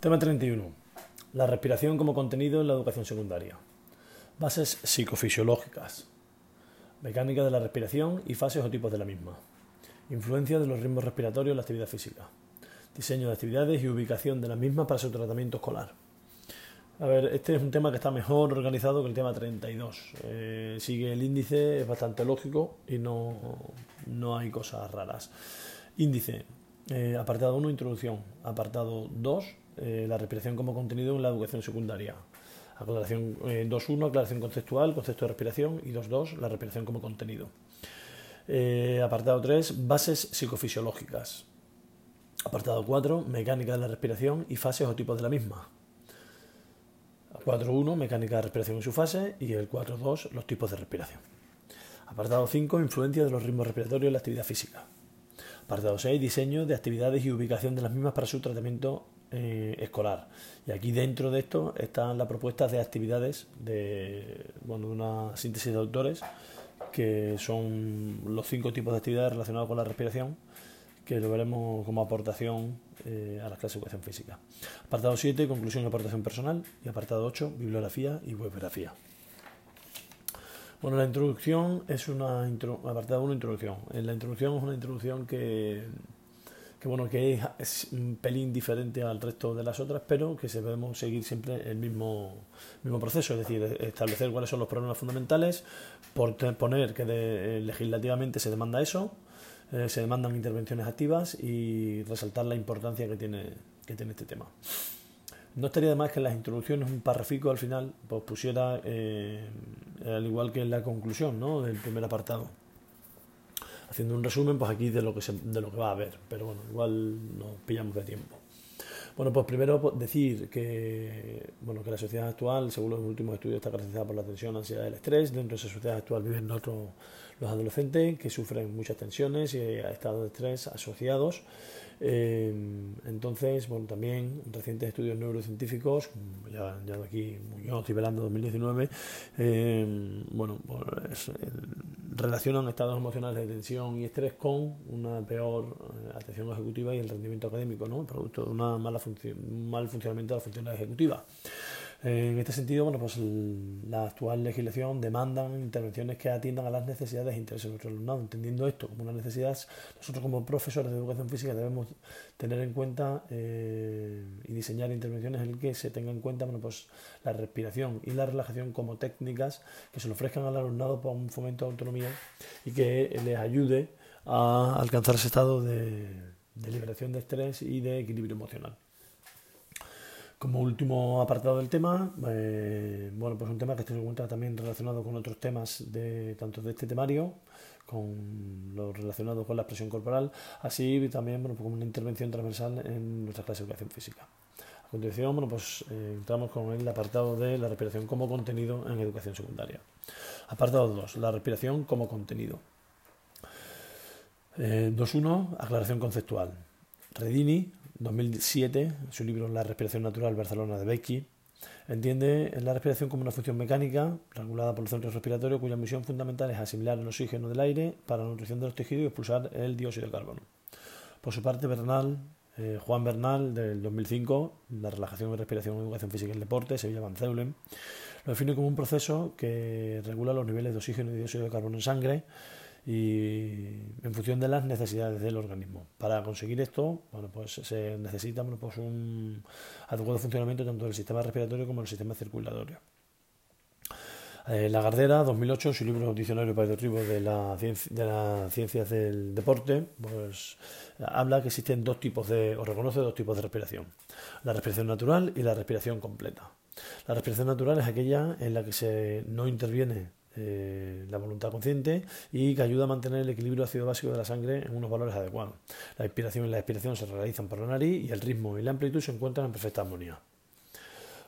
Tema 31. La respiración como contenido en la educación secundaria. Bases psicofisiológicas. Mecánica de la respiración y fases o tipos de la misma. Influencia de los ritmos respiratorios en la actividad física. Diseño de actividades y ubicación de las mismas para su tratamiento escolar. A ver, este es un tema que está mejor organizado que el tema 32. Eh, sigue el índice, es bastante lógico y no, no hay cosas raras. Índice, eh, apartado 1, introducción. Apartado 2, eh, la respiración como contenido en la educación secundaria. Aclaración 2.1, aclaración conceptual, concepto de respiración. Y 2.2, la respiración como contenido. apartado 3, bases psicofisiológicas. Apartado 4, mecánica de la respiración y fases o tipos de la misma. 4.1, mecánica de respiración en su fase, y el 4.2, los tipos de respiración. Apartado 5, influencia de los ritmos respiratorios en la actividad física. Apartado 6, diseño de actividades y ubicación de las mismas para su tratamiento eh, escolar. Y aquí dentro de esto están las propuestas de actividades de, bueno, una síntesis de autores, que son los cinco tipos de actividades relacionadas con la respiración que lo veremos como aportación eh, a las clases de educación física. Apartado 7, conclusión y aportación personal. Y apartado 8, bibliografía y webgrafía. Bueno, la introducción es una. apartado 1, introducción. La introducción es una introducción que, que bueno que es, un pelín diferente al resto de las otras, pero que debemos seguir siempre el mismo, mismo proceso, es decir, establecer cuáles son los problemas fundamentales, por poner que legislativamente se demanda eso, eh, se demandan intervenciones activas y resaltar la importancia que tiene, que tiene este tema. No estaría de más que en las introducciones un parrafico al final pues pusiera, eh, al igual que en la conclusión ¿no? del primer apartado. Haciendo un resumen pues aquí de lo que, de lo que va a haber, pero bueno, igual nos pillamos de tiempo. Bueno, pues primero pues, decir que, bueno, que la sociedad actual, según los últimos estudios, está caracterizada por la tensión, ansiedad y el estrés. Dentro de esa sociedad actual viven otros los adolescentes que sufren muchas tensiones y estados de estrés asociados. Eh, entonces, bueno, también recientes estudios neurocientíficos, ya, ya de aquí Muñoz y Velando 2019, eh, bueno, pues, eh, relacionan estados emocionales de tensión y estrés con una peor atención ejecutiva y el rendimiento académico, ¿no? producto de una mala función, un mal funcionamiento de la función ejecutiva. En este sentido, bueno, pues la actual legislación demanda intervenciones que atiendan a las necesidades e intereses de nuestro alumnado. Entendiendo esto como una necesidad, nosotros como profesores de educación física debemos tener en cuenta eh, y diseñar intervenciones en las que se tenga en cuenta bueno, pues la respiración y la relajación como técnicas que se le ofrezcan al alumnado para un fomento de autonomía y que les ayude a alcanzar ese estado de liberación de estrés y de equilibrio emocional. Como último apartado del tema, eh, bueno, pues un tema que se encuentra también relacionado con otros temas de tanto de este temario, con lo relacionado con la expresión corporal, así también bueno, pues como una intervención transversal en nuestra clase de educación física. A continuación, bueno, pues eh, entramos con el apartado de la respiración como contenido en educación secundaria. Apartado 2, la respiración como contenido. 2.1, eh, aclaración conceptual. Redini 2007, su libro La respiración natural Barcelona de Becky, entiende la respiración como una función mecánica regulada por el centro respiratorio cuya misión fundamental es asimilar el oxígeno del aire para la nutrición de los tejidos y expulsar el dióxido de carbono. Por su parte, Bernal, eh, Juan Bernal, del 2005, La relajación y respiración en educación física y el deporte, Sevilla Van Zeulen, lo define como un proceso que regula los niveles de oxígeno y dióxido de carbono en sangre y en función de las necesidades del organismo. Para conseguir esto, bueno, pues se necesita pues un adecuado funcionamiento tanto del sistema respiratorio como del sistema circulatorio. Eh, la Gardera, 2008, su libro Diccionario para de, la de las ciencias del deporte, pues habla que existen dos tipos de, o reconoce dos tipos de respiración, la respiración natural y la respiración completa. La respiración natural es aquella en la que se no interviene eh, la voluntad consciente y que ayuda a mantener el equilibrio ácido básico de la sangre en unos valores adecuados. La inspiración y la expiración se realizan por la nariz y el ritmo y la amplitud se encuentran en perfecta armonía.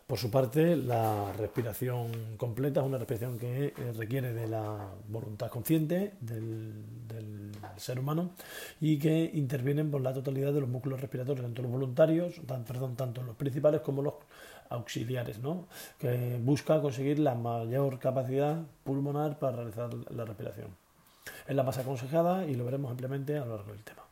Por su parte, la respiración completa es una respiración que eh, requiere de la voluntad consciente del, ser humano y que intervienen por la totalidad de los músculos respiratorios, tanto los voluntarios, perdón, tanto los principales como los auxiliares, ¿no? que busca conseguir la mayor capacidad pulmonar para realizar la respiración. Es la más aconsejada y lo veremos ampliamente a lo largo del tema.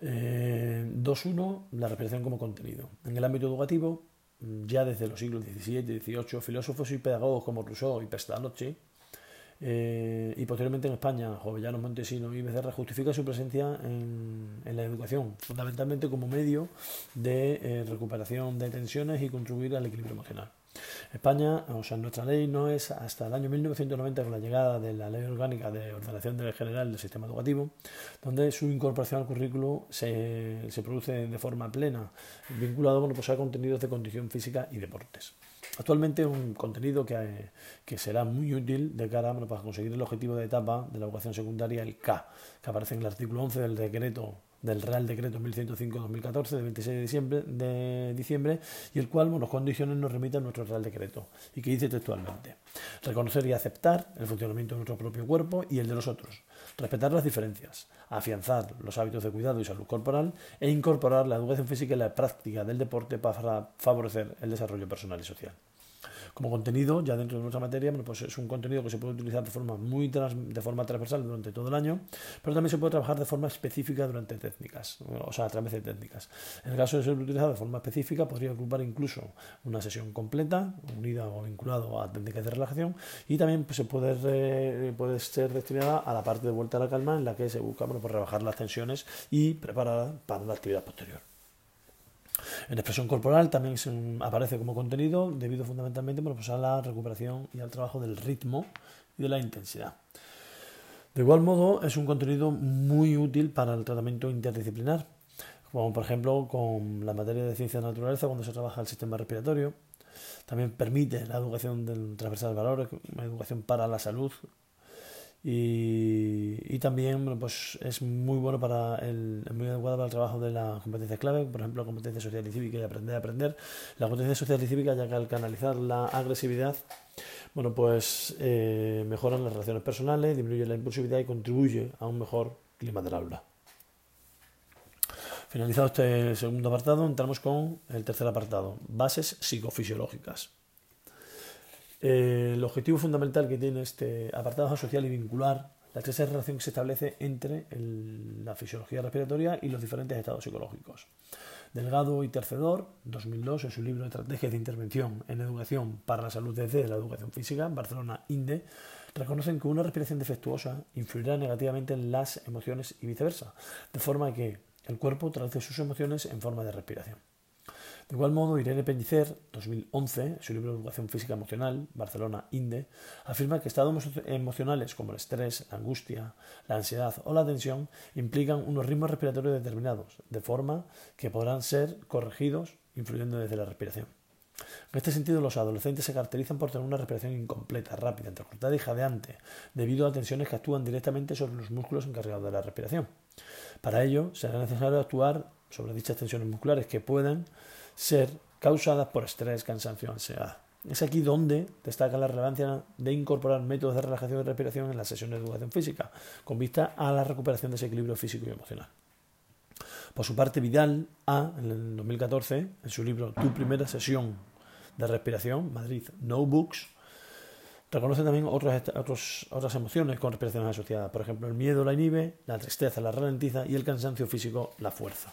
Eh, 2.1. La respiración como contenido. En el ámbito educativo, ya desde los siglos XVII y XVIII, filósofos y pedagogos como Rousseau y Pestalozzi eh, y posteriormente en España, Jovellano, Montesino y Becerra justifica su presencia en, la educación, fundamentalmente como medio de eh, recuperación de tensiones y contribuir al equilibrio emocional. España, o sea, nuestra ley no es hasta el año 1990 con la llegada de la Ley Orgánica de Ordenación General del Sistema Educativo, donde su incorporación al currículo se, se produce de forma plena, vinculado bueno, pues a contenidos de condición física y deportes. Actualmente un contenido que, que, será muy útil de cara bueno, para conseguir el objetivo de etapa de la educación secundaria, el K, que aparece en el artículo 11 del decreto del Real Decreto 1105-2014 de 26 de diciembre, de diciembre y el cual, bueno, condiciones nos remite a nuestro Real Decreto y que dice textualmente reconocer y aceptar el funcionamiento de nuestro propio cuerpo y el de los otros, respetar las diferencias, afianzar los hábitos de cuidado y salud corporal e incorporar la educación física y la práctica del deporte para favorecer el desarrollo personal y social como contenido, ya dentro de nuestra materia, pues es un contenido que se puede utilizar de forma muy de forma transversal durante todo el año, pero también se puede trabajar de forma específica durante técnicas, o sea, a través de técnicas. En el caso de ser utilizado de forma específica, podría ocupar incluso una sesión completa, unida o vinculado a técnicas de relajación, y también pues, se puede, puede ser destinada a la parte de vuelta a la calma, en la que se busca bueno, pues rebajar las tensiones y preparar para la actividad posterior. En expresión corporal también aparece como contenido debido fundamentalmente pues a la recuperación y al trabajo del ritmo y de la intensidad. De igual modo, es un contenido muy útil para el tratamiento interdisciplinar, como por ejemplo con la materia de ciencia de naturaleza cuando se trabaja el sistema respiratorio. También permite la educación del transversal valores, una educación para la salud, y, también pues es muy bueno para el muy adecuado para el trabajo de las competencias clave, por ejemplo, competencia social y cívica y aprender a aprender. La competencia social y cívica, ya que al canalizar la agresividad, bueno, pues eh, mejoran las relaciones personales, disminuye la impulsividad y contribuye a un mejor clima del aula. Finalizado este segundo apartado, entramos con el tercer apartado, bases psicofisiológicas. Eh, el objetivo fundamental que tiene este apartado es social y vincular la estrecha relación que se establece entre la fisiología respiratoria y los diferentes estados psicológicos. Delgado y Tercedor, 2002, en su libro Estrategias de Intervención en Educación para la Salud desde la Educación Física, Barcelona INDE, reconocen que una respiración defectuosa influirá negativamente en las emociones y viceversa, de forma que el cuerpo traduce sus emociones en forma de respiración. De igual modo, Irene Pellicer, 2011, en su libro Educación Física Emocional, Barcelona INDE, afirma que estados emocionales como el estrés, la angustia, la ansiedad o la tensión implican unos ritmos respiratorios determinados, de forma que podrán ser corregidos influyendo desde la respiración. En este sentido, los adolescentes se caracterizan por tener una respiración incompleta, rápida, entrecortada y jadeante, debido a tensiones que actúan directamente sobre los músculos encargados de la respiración. Para ello, será necesario actuar sobre dichas tensiones musculares que puedan ser causadas por estrés, cansancio, ansiedad. Es aquí donde destaca la relevancia de incorporar métodos de relajación y respiración en las sesiones de educación física, con vista a la recuperación de ese equilibrio físico y emocional. Por su parte, Vidal A, en el 2014, en su libro Tu primera sesión de respiración, Madrid No Books, reconoce también otras, otras emociones con respiraciones asociadas. Por ejemplo, el miedo la inhibe, la tristeza la ralentiza y el cansancio físico la fuerza.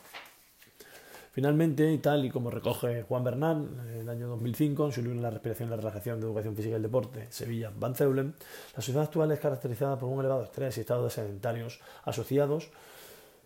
Finalmente, y tal y como recoge Juan Bernal en el año 2005 en su libro La respiración, la relajación de educación física y el deporte, Sevilla, Van Zeulen, la sociedad actual es caracterizada por un elevado estrés y estados sedentarios asociados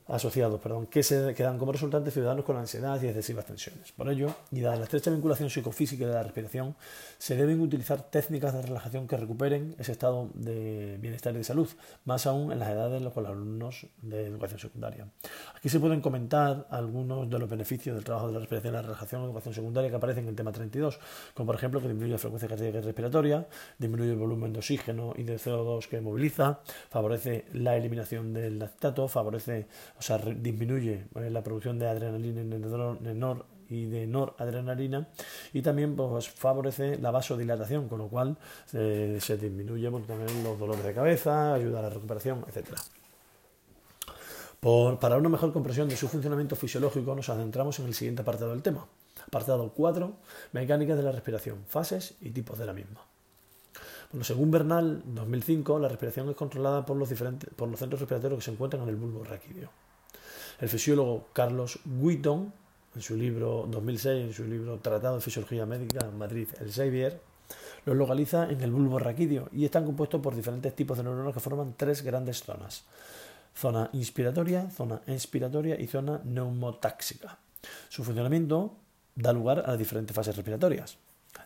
asociados, perdón, que se quedan como resultante ciudadanos con ansiedad y excesivas tensiones. Por ello, y dada la estrecha vinculación psicofísica de la respiración, se deben utilizar técnicas de relajación que recuperen ese estado de bienestar y de salud, más aún en las edades de los alumnos de educación secundaria. Aquí se pueden comentar algunos de los beneficios del trabajo de la respiración y la relajación en educación secundaria que aparecen en el tema 32, como por ejemplo que disminuye la frecuencia cardíaca y respiratoria, disminuye el volumen de oxígeno y de CO2 que moviliza, favorece la eliminación del lactato, favorece o sea, disminuye eh, la producción de adrenalina y de noradrenalina y también pues, favorece la vasodilatación, con lo cual eh, se disminuye también los dolores de cabeza, ayuda a la recuperación, etc. para una mejor comprensión de su funcionamiento fisiológico nos adentramos en el siguiente apartado del tema. Apartado 4, mecánicas de la respiración, fases y tipos de la misma. Bueno, según Bernal, 2005, la respiración es controlada por los, diferentes, por los centros respiratorios que se encuentran en el bulbo raquídeo. El fisiólogo Carlos Wheaton, en su libro 2006, en su libro Tratado de Fisiología Médica, en Madrid, el Xavier, los localiza en el bulbo raquídeo y están compuestos por diferentes tipos de neuronas que forman tres grandes zonas. Zona inspiratoria, zona expiratoria y zona neumotáxica. Su funcionamiento da lugar a las diferentes fases respiratorias.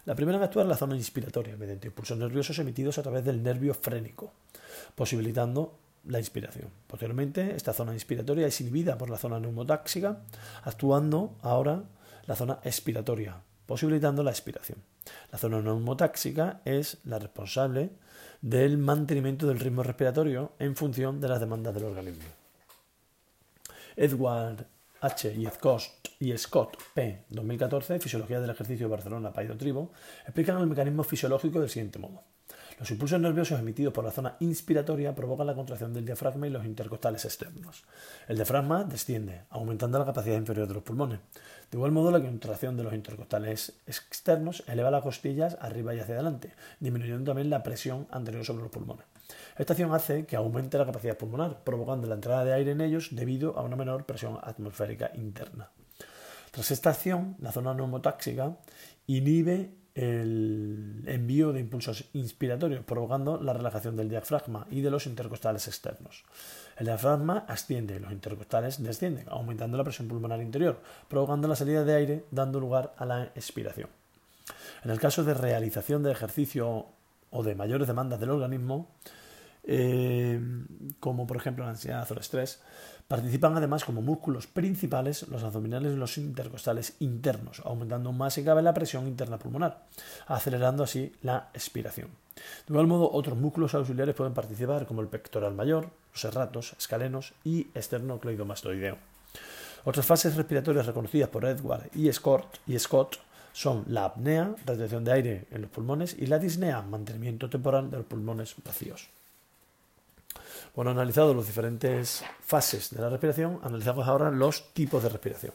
La primera en actuar es la zona inspiratoria, mediante impulsos nerviosos emitidos a través del nervio frénico, posibilitando la inspiración. Posteriormente, esta zona inspiratoria es inhibida por la zona neumotáxica, actuando ahora la zona expiratoria, posibilitando la expiración. La zona neumotáxica es la responsable del mantenimiento del ritmo respiratorio en función de las demandas del organismo. Edward H. y Scott, P. 2014, Fisiología del Ejercicio de Barcelona, Paido Tribo, explican el mecanismo fisiológico del siguiente modo. Los impulsos nerviosos emitidos por la zona inspiratoria provocan la contracción del diafragma y los intercostales externos. El diafragma desciende, aumentando la capacidad inferior de los pulmones. De igual modo, la contracción de los intercostales externos eleva las costillas arriba y hacia adelante, disminuyendo también la presión anterior sobre los pulmones. Esta acción hace que aumente la capacidad pulmonar, provocando la entrada de aire en ellos debido a una menor presión atmosférica interna. Tras esta acción, la zona neumotáxica inhibe el envío de impulsos inspiratorios, provocando la relajación del diafragma y de los intercostales externos. El diafragma asciende y los intercostales descienden, aumentando la presión pulmonar interior, provocando la salida de aire, dando lugar a la expiración. En el caso de realización de ejercicio o de mayores demandas del organismo, eh, como por ejemplo la ansiedad o el estrés, participan además como músculos principales los abdominales y los intercostales internos, aumentando más si cabe la presión interna pulmonar, acelerando así la expiración. De igual modo, otros músculos auxiliares pueden participar, como el pectoral mayor, los serratos, escalenos y esternocleidomastoideo. Otras fases respiratorias reconocidas por Edward y Scott, y Scott son la apnea, retención de aire en los pulmones, y la disnea, mantenimiento temporal de los pulmones vacíos. Bueno, analizado las diferentes fases de la respiración, analizamos ahora los tipos de respiración.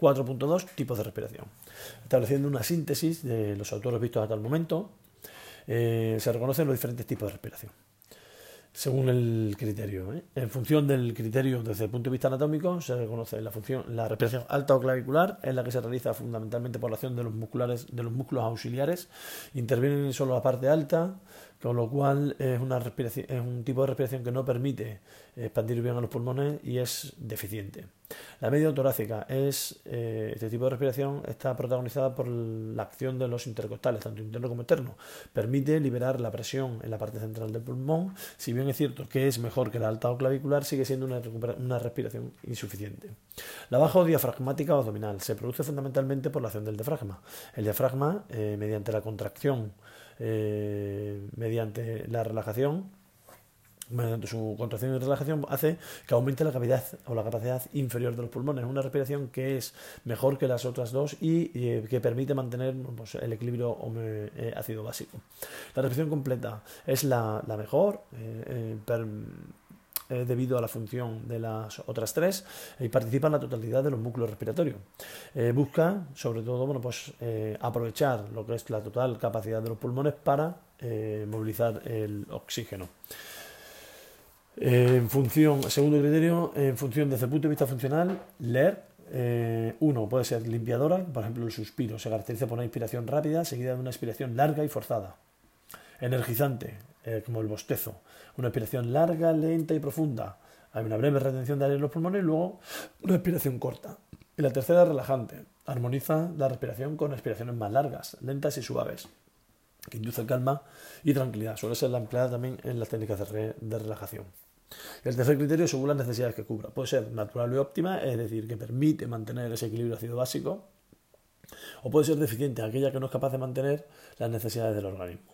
4.2 tipos de respiración. Estableciendo una síntesis de los autores vistos hasta el momento, eh, se reconocen los diferentes tipos de respiración según el criterio. ¿eh? En función del criterio desde el punto de vista anatómico, se reconoce la función, la respiración alta o clavicular, es la que se realiza fundamentalmente por la acción de los musculares, de los músculos auxiliares. Intervienen solo la parte alta, con lo cual es una respiración, es un tipo de respiración que no permite expandir bien a los pulmones y es deficiente. La medio torácica es eh, este tipo de respiración está protagonizada por la acción de los intercostales, tanto interno como externo. Permite liberar la presión en la parte central del pulmón. Si bien es cierto que es mejor que la alta o clavicular, sigue siendo una, una respiración insuficiente. La baja diafragmática o abdominal se produce fundamentalmente por la acción del diafragma. El diafragma, eh, mediante la contracción, eh, mediante la relajación, mediante su contracción y relajación hace que aumente la capacidad o la capacidad inferior de los pulmones. Una respiración que es mejor que las otras dos y eh, que permite mantener pues, el equilibrio eh, ácido básico. La respiración completa es la, mejor. Eh, debido a la función de las otras tres y participa en la totalidad de los músculos respiratorios. busca, sobre todo, bueno, pues, aprovechar lo que es la total capacidad de los pulmones para movilizar el oxígeno. En función, segundo criterio, en función desde el punto de vista funcional, leer. Eh, uno puede ser limpiadora, por ejemplo, el suspiro se caracteriza por una inspiración rápida seguida de una expiración larga y forzada. Energizante, eh, como el bostezo, una expiración larga, lenta y profunda. Hay una breve retención de aire en los pulmones y luego una expiración corta. Y la tercera, relajante. Armoniza la respiración con respiraciones más largas, lentas y suaves que induce calma y tranquilidad. Suele ser la empleada también en las técnicas de, relajación. El tercer criterio según las necesidades que cubra. Puede ser natural y óptima, es decir, que permite mantener ese equilibrio ácido básico, o puede ser deficiente, aquella que no es capaz de mantener las necesidades del organismo.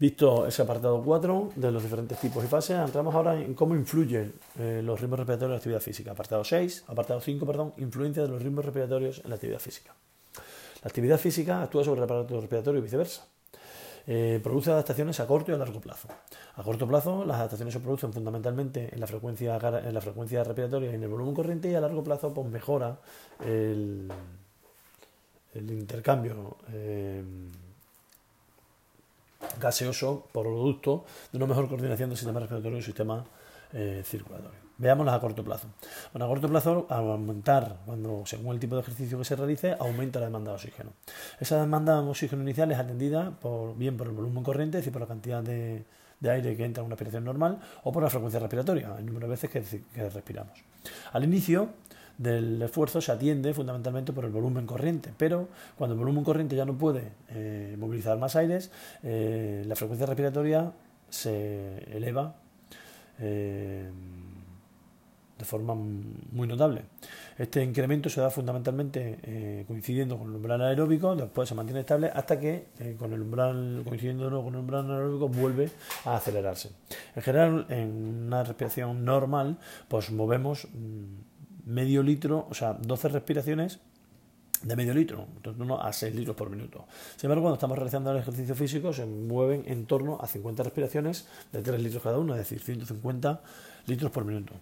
Visto ese apartado 4 de los diferentes tipos y fases, entramos ahora en cómo influyen eh, los ritmos respiratorios en la actividad física. Apartado 6, apartado 5, perdón, influencia de los ritmos respiratorios en la actividad física. La actividad física actúa sobre el aparato respiratorio y viceversa. Eh, produce adaptaciones a corto y a largo plazo. A corto plazo, las adaptaciones se producen fundamentalmente en la frecuencia, en la frecuencia respiratoria y en el volumen corriente, y a largo plazo, pues mejora el, intercambio eh, gaseoso producto de una mejor coordinación del sistema respiratorio y sistema eh, circulatorio. Veámoslas a corto plazo. Bueno, a corto plazo, al aumentar, cuando según el tipo de ejercicio que se realice, aumenta la demanda de oxígeno. Esa demanda de oxígeno inicial es atendida por, bien por el volumen corriente, es decir, por la cantidad de, aire que entra en una respiración normal, o por la frecuencia respiratoria, el número de veces que, respiramos. Al inicio del esfuerzo se atiende fundamentalmente por el volumen corriente, pero cuando el volumen corriente ya no puede eh, movilizar más aires, eh, la frecuencia respiratoria se eleva. Eh, de forma muy notable. Este incremento se da fundamentalmente coincidiendo con el umbral aeróbico, después se mantiene estable hasta que con el umbral coincidiendo con el umbral aeróbico vuelve a acelerarse. En general, en una respiración normal, pues movemos mm, medio litro, o sea, 12 respiraciones de medio litro, en torno a 6 litros por minuto. Sin embargo, cuando estamos realizando el ejercicio físico, se mueven en torno a 50 respiraciones de 3 litros cada una, es decir, 150 litros por minuto,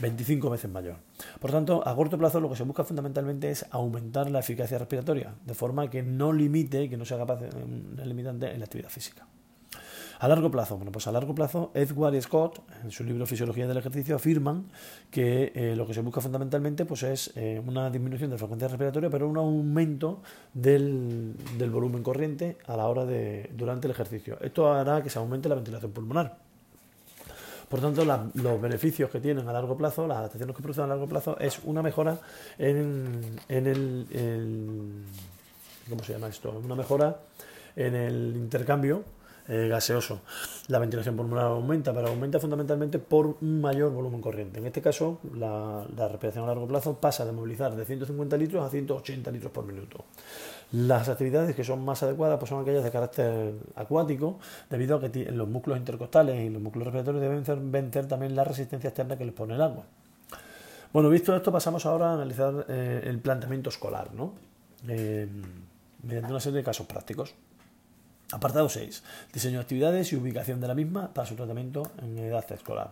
25 veces mayor. Por tanto, a corto plazo lo que se busca fundamentalmente es aumentar la eficacia respiratoria, de forma que no limite, que no sea capaz de, limitante en la actividad física. A largo plazo, bueno, pues a largo plazo, Edward y Scott, en su libro Fisiología del Ejercicio, afirman que eh, lo que se busca fundamentalmente pues es eh, una disminución de la frecuencia respiratoria, pero un aumento del, del, volumen corriente a la hora de durante el ejercicio. Esto hará que se aumente la ventilación pulmonar. Por tanto, los beneficios que tienen a largo plazo, las adaptaciones que producen a largo plazo, es una mejora en, en el, ¿Cómo se llama esto? Una mejora en el intercambio gaseoso. La ventilación pulmonar aumenta, pero aumenta fundamentalmente por un mayor volumen corriente. En este caso, la, respiración a largo plazo pasa de movilizar de 150 litros a 180 litros por minuto. Las actividades que son más adecuadas pues son aquellas de carácter acuático, debido a que los músculos intercostales y los músculos respiratorios deben vencer también la resistencia externa que les pone el agua. Bueno, visto esto, pasamos ahora a analizar eh, el planteamiento escolar, ¿no? Eh, mediante una serie de casos prácticos. Apartado 6. Diseño de actividades y ubicación de la misma para su tratamiento en edad escolar.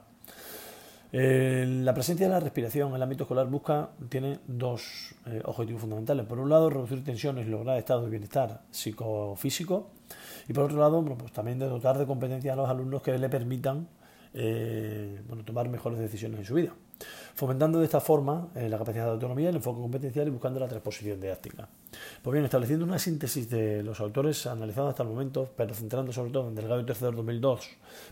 Eh, la presencia de la respiración en el ámbito escolar busca, tiene dos eh, objetivos fundamentales. Por un lado, reducir tensiones y lograr estado de bienestar psicofísico. Y por otro lado, pues también de dotar de competencias a los alumnos que le permitan eh, tomar mejores decisiones en su vida fomentando de esta forma eh, la capacidad de autonomía, el enfoque competencial y buscando la transposición didáctica. Pues bien, estableciendo una síntesis de los autores analizados hasta el momento, pero centrando sobre todo en Delgado y Tercero 2002,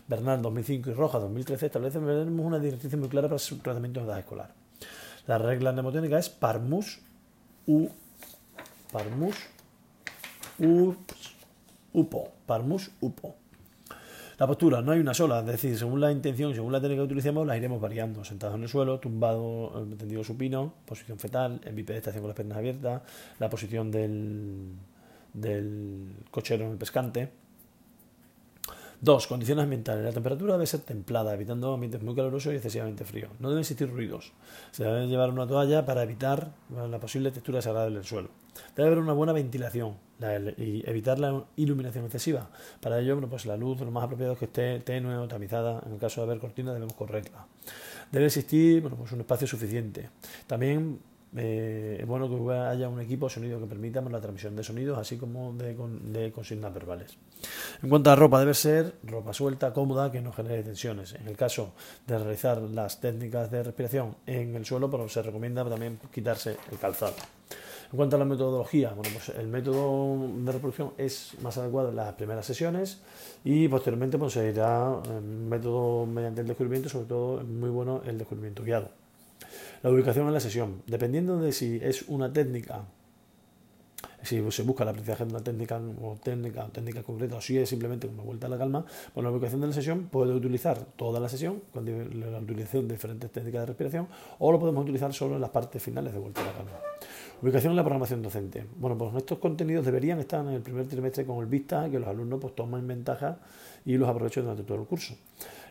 Bernal 2005 y Rojas 2013, establecemos una directriz muy clara para su tratamiento de edad escolar. La regla mnemotécnica es parmus u parmus upo, parmus upo. La postura no hay una sola, es decir, según la intención, según la técnica que utilicemos, la iremos variando. Sentado en el suelo, tumbado, eh, tendido supino, posición fetal, en bipedestación con las piernas abiertas, la posición del, del cochero en el pescante. Dos, condiciones ambientales. La temperatura debe ser templada, evitando ambientes muy calurosos y excesivamente fríos. No deben existir ruidos. Se debe llevar una toalla para evitar la posible textura desagradable del suelo. Debe haber una buena ventilación y evitar la iluminación excesiva. Para ello, pues la luz lo más apropiado es que esté tenue o tamizada. En el caso de haber cortinas debemos correrla. Debe existir bueno, pues un espacio suficiente. También eh, es bueno que haya un equipo de sonido que permita la transmisión de sonidos, así como de, consignas verbales. En cuanto a ropa, debe ser ropa suelta, cómoda, que no genere tensiones. En el caso de realizar las técnicas de respiración en el suelo, pues se recomienda también quitarse el calzado. En cuanto a la metodología, pues el método de reproducción es más adecuado en las primeras sesiones y posteriormente pues, se irá en método mediante el descubrimiento, sobre todo muy bueno el descubrimiento guiado. La ubicación en la sesión, dependiendo de si es una técnica si se busca la aprendizaje de una técnica o técnica, técnica concreta o si es simplemente una vuelta a la calma, pues la ubicación de la sesión puede utilizar toda la sesión con la utilización de diferentes técnicas de respiración o lo podemos utilizar solo en las partes finales de vuelta a la calma. Ubicación en la programación docente. Bueno, pues estos contenidos deberían estar en el primer trimestre con el vista que los alumnos pues tomen ventaja y los aprovechen durante todo el curso.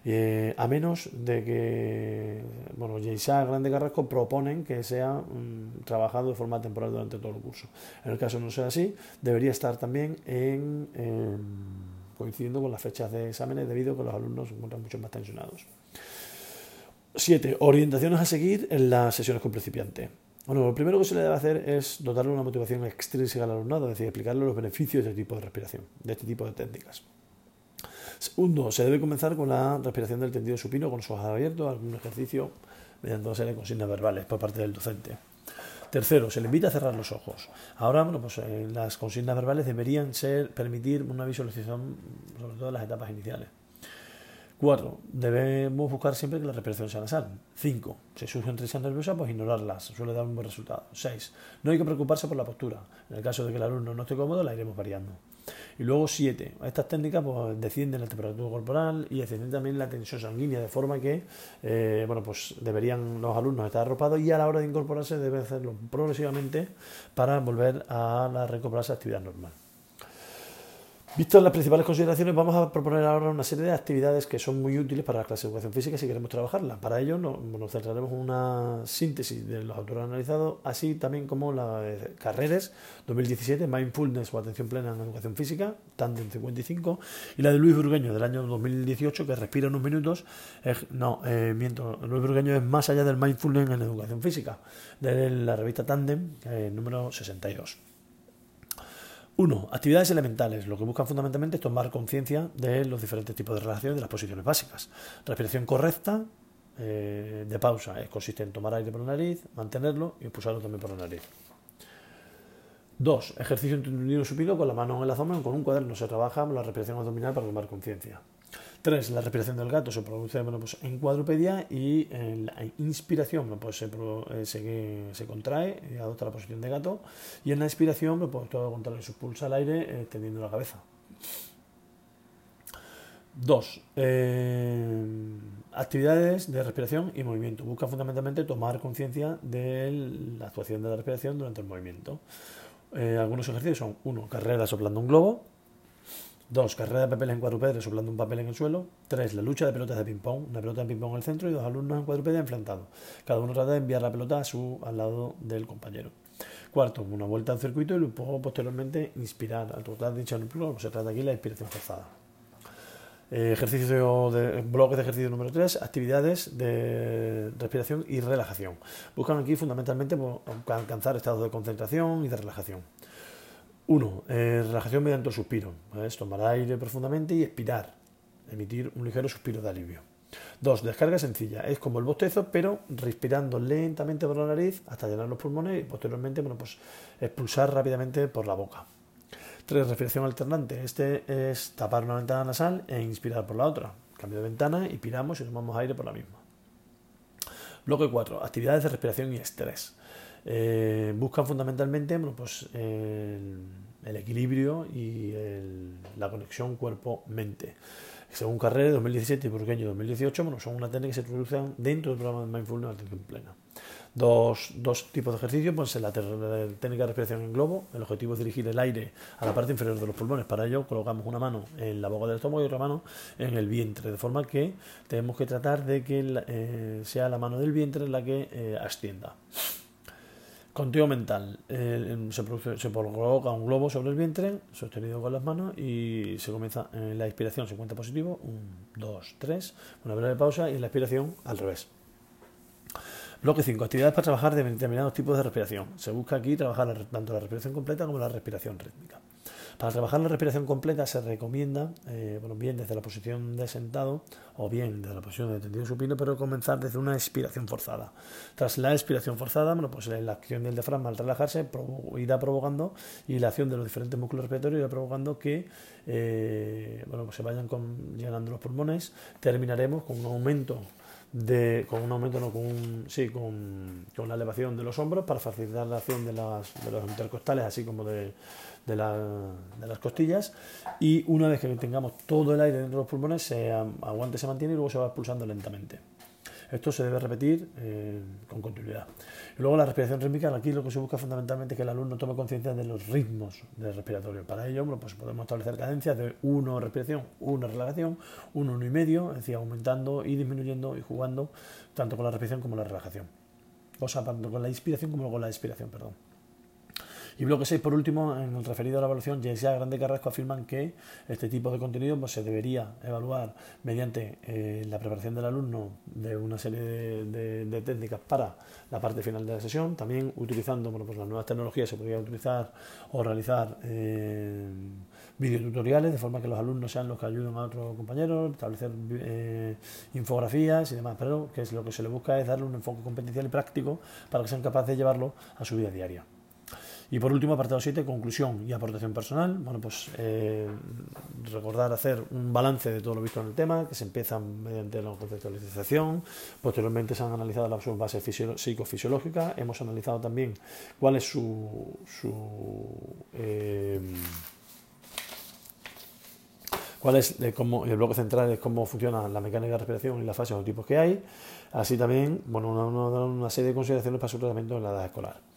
Eh, a menos de que, bueno, Yeisa Grande Carrasco proponen que sea mm, trabajado de forma temporal durante todo el curso. En el caso no sea así, debería estar también en, coincidiendo con las fechas de exámenes debido a que los alumnos se encuentran mucho más tensionados. 7. Orientaciones a seguir en las sesiones con principiante. Bueno, lo primero que se le debe hacer es dotarle una motivación extrínseca al alumnado, es decir, explicarle los beneficios de este tipo de respiración, de este tipo de técnicas. Segundo, se debe comenzar con la respiración del tendido supino con los ojos abiertos, algún ejercicio mediante una serie de consignas verbales por parte del docente. Tercero, se le invita a cerrar los ojos. Ahora, bueno, pues eh, las consignas verbales deberían ser permitir una visualización, sobre todo en las etapas iniciales. Cuatro, debemos buscar siempre que la respiración sea nasal. Cinco, si surgen risas nerviosas, pues ignorarlas, suele dar un buen resultado. Seis, no hay que preocuparse por la postura. En el caso de que el alumno no esté cómodo, la iremos variando. Y luego siete, estas técnicas pues descienden la temperatura corporal y descienden también la tensión sanguínea, de forma que, eh, bueno, pues deberían los alumnos estar arropados y a la hora de incorporarse deben hacerlo progresivamente para volver a la recuperarse actividad normal. Visto las principales consideraciones, vamos a proponer ahora una serie de actividades que son muy útiles para la clase de educación física si queremos trabajarla. Para ello nos, centraremos en una síntesis de los autores analizados, así también como las carreras 2017, Mindfulness o Atención Plena en Educación Física, Tandem 55, y la de Luis Burgueño del año 2018, que respira unos minutos. no, eh, miento, Luis Burgueño es más allá del Mindfulness en Educación Física, de la revista Tandem, eh, número 62. Uno, actividades elementales. Lo que buscan fundamentalmente es tomar conciencia de los diferentes tipos de relaciones de las posiciones básicas. Respiración correcta eh, de pausa es, consiste en tomar aire por la nariz, mantenerlo y expulsarlo también por la nariz. Dos, ejercicio entendido supino con la mano en el abdomen con un cuaderno. Se trabaja la respiración abdominal para tomar conciencia. Tres, la respiración del gato se produce pues, en cuadrupedia y en la inspiración pues, se, eh, se, contrae y adopta la posición de gato y en la expiración pues, todo lo contrario, se expulsa el aire eh, tendiendo la cabeza. Dos, eh, actividades de respiración y movimiento. Busca fundamentalmente tomar conciencia de la actuación de la respiración durante el movimiento. algunos ejercicios son, uno, carrera soplando un globo, 2. Carrera de papeles en cuadrúpedo soplando un papel en el suelo. 3. La lucha de pelotas de ping-pong. Una pelota de ping-pong en el centro y dos alumnos en cuadrúpedo enfrentados. Cada uno trata de enviar la pelota a su, al lado del compañero. Cuarto, una vuelta al circuito y luego posteriormente inspirar. Al tratar de hinchar un pulmón, se trata aquí la inspiración forzada. Eh, ejercicio de, bloques de ejercicio número 3, actividades de respiración y relajación. Buscan aquí fundamentalmente pues, alcanzar estados de concentración y de relajación. Uno, eh, relajación mediante el suspiro. Tomar aire profundamente y expirar. Emitir un ligero suspiro de alivio. Dos, descarga sencilla. Es como el bostezo, pero respirando lentamente por la nariz hasta llenar los pulmones y posteriormente bueno, pues, expulsar rápidamente por la boca. Tres, respiración alternante. Este es tapar una ventana nasal e inspirar por la otra. Cambio de ventana, inspiramos y tomamos aire por la misma. Bloque 4. Actividades de respiración y estrés. Eh, buscan fundamentalmente bueno, pues, el, equilibrio y la conexión cuerpo-mente. Según Carrera 2017 y Burgueño 2018, bueno, son una técnica que se introducen dentro del programa de Mindfulness Atención Plena. Dos, dos, tipos de ejercicios, pues la, técnica de respiración en globo, el objetivo es dirigir el aire a la parte inferior de los pulmones, para ello colocamos una mano en la boca del estómago y otra mano en el vientre, de forma que tenemos que tratar de que eh, sea la mano del vientre la que eh, ascienda. Conteo mental. se, se, coloca un globo sobre el vientre, sostenido con las manos, y se comienza en la inspiración, se cuenta positivo, 1, 2, 3, una breve pausa y en la expiración al revés. Bloque 5. Actividades para trabajar de determinados tipos de respiración. Se busca aquí trabajar tanto la respiración completa como la respiración rítmica. Para trabajar la respiración completa se recomienda, eh, bien desde la posición de sentado o bien desde la posición de tendido supino, pero comenzar desde una expiración forzada. Tras la expiración forzada, bueno, pues la acción del diafragma al relajarse irá provocando y la acción de los diferentes músculos respiratorios irá provocando que eh, bueno, pues se vayan llenando los pulmones. Terminaremos con un aumento de, con un aumento, no, con, sí, con, con, la elevación de los hombros para facilitar la acción de, las, de los intercostales, así como de, de, la, de, las costillas y una vez que tengamos todo el aire dentro de los pulmones se aguante, se mantiene y luego se va expulsando lentamente. Esto se debe repetir eh, con continuidad. Y luego la respiración rítmica, aquí lo que se busca fundamentalmente es que el alumno tome conciencia de los ritmos del respiratorio. Para ello pues podemos establecer cadencias de uno respiración, una relajación, uno, uno y medio, es decir, aumentando y disminuyendo y jugando tanto con la respiración como la relajación. O sea, tanto con la inspiración como con la expiración, perdón. Y bloque 6, por último, en el referido a la evaluación, ya Grande Carrasco afirman que este tipo de contenido pues, se debería evaluar mediante eh, la preparación del alumno de una serie de, técnicas para la parte final de la sesión, también utilizando bueno, pues las nuevas tecnologías, se podría utilizar o realizar eh, videotutoriales de forma que los alumnos sean los que ayuden a otros compañeros, establecer eh, infografías y demás, pero que es lo que se le busca es darle un enfoque competencial y práctico para que sean capaces de llevarlo a su vida diaria. Y por último, apartado 7, conclusión y aportación personal. Bueno, pues eh, recordar hacer un balance de todo lo visto en el tema, que se empieza mediante la contextualización, posteriormente se han analizado las bases psicofisiológicas, hemos analizado también cuál es su... Eh, cuál es el bloque central es cómo funciona la mecánica de respiración y las fases o tipos que hay, así también bueno, una, una serie de consideraciones para su tratamiento en la edad escolar.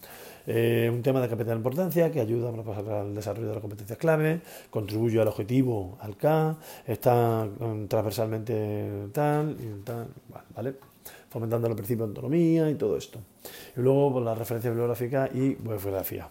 Eh, un tema de capital importancia que ayuda al desarrollo de las competencias clave, contribuye al objetivo, al K, está mm, transversalmente tal, y tal, ¿vale? fomentando el principio de autonomía y todo esto. Y luego pues, la referencia bibliográfica y bibliografía.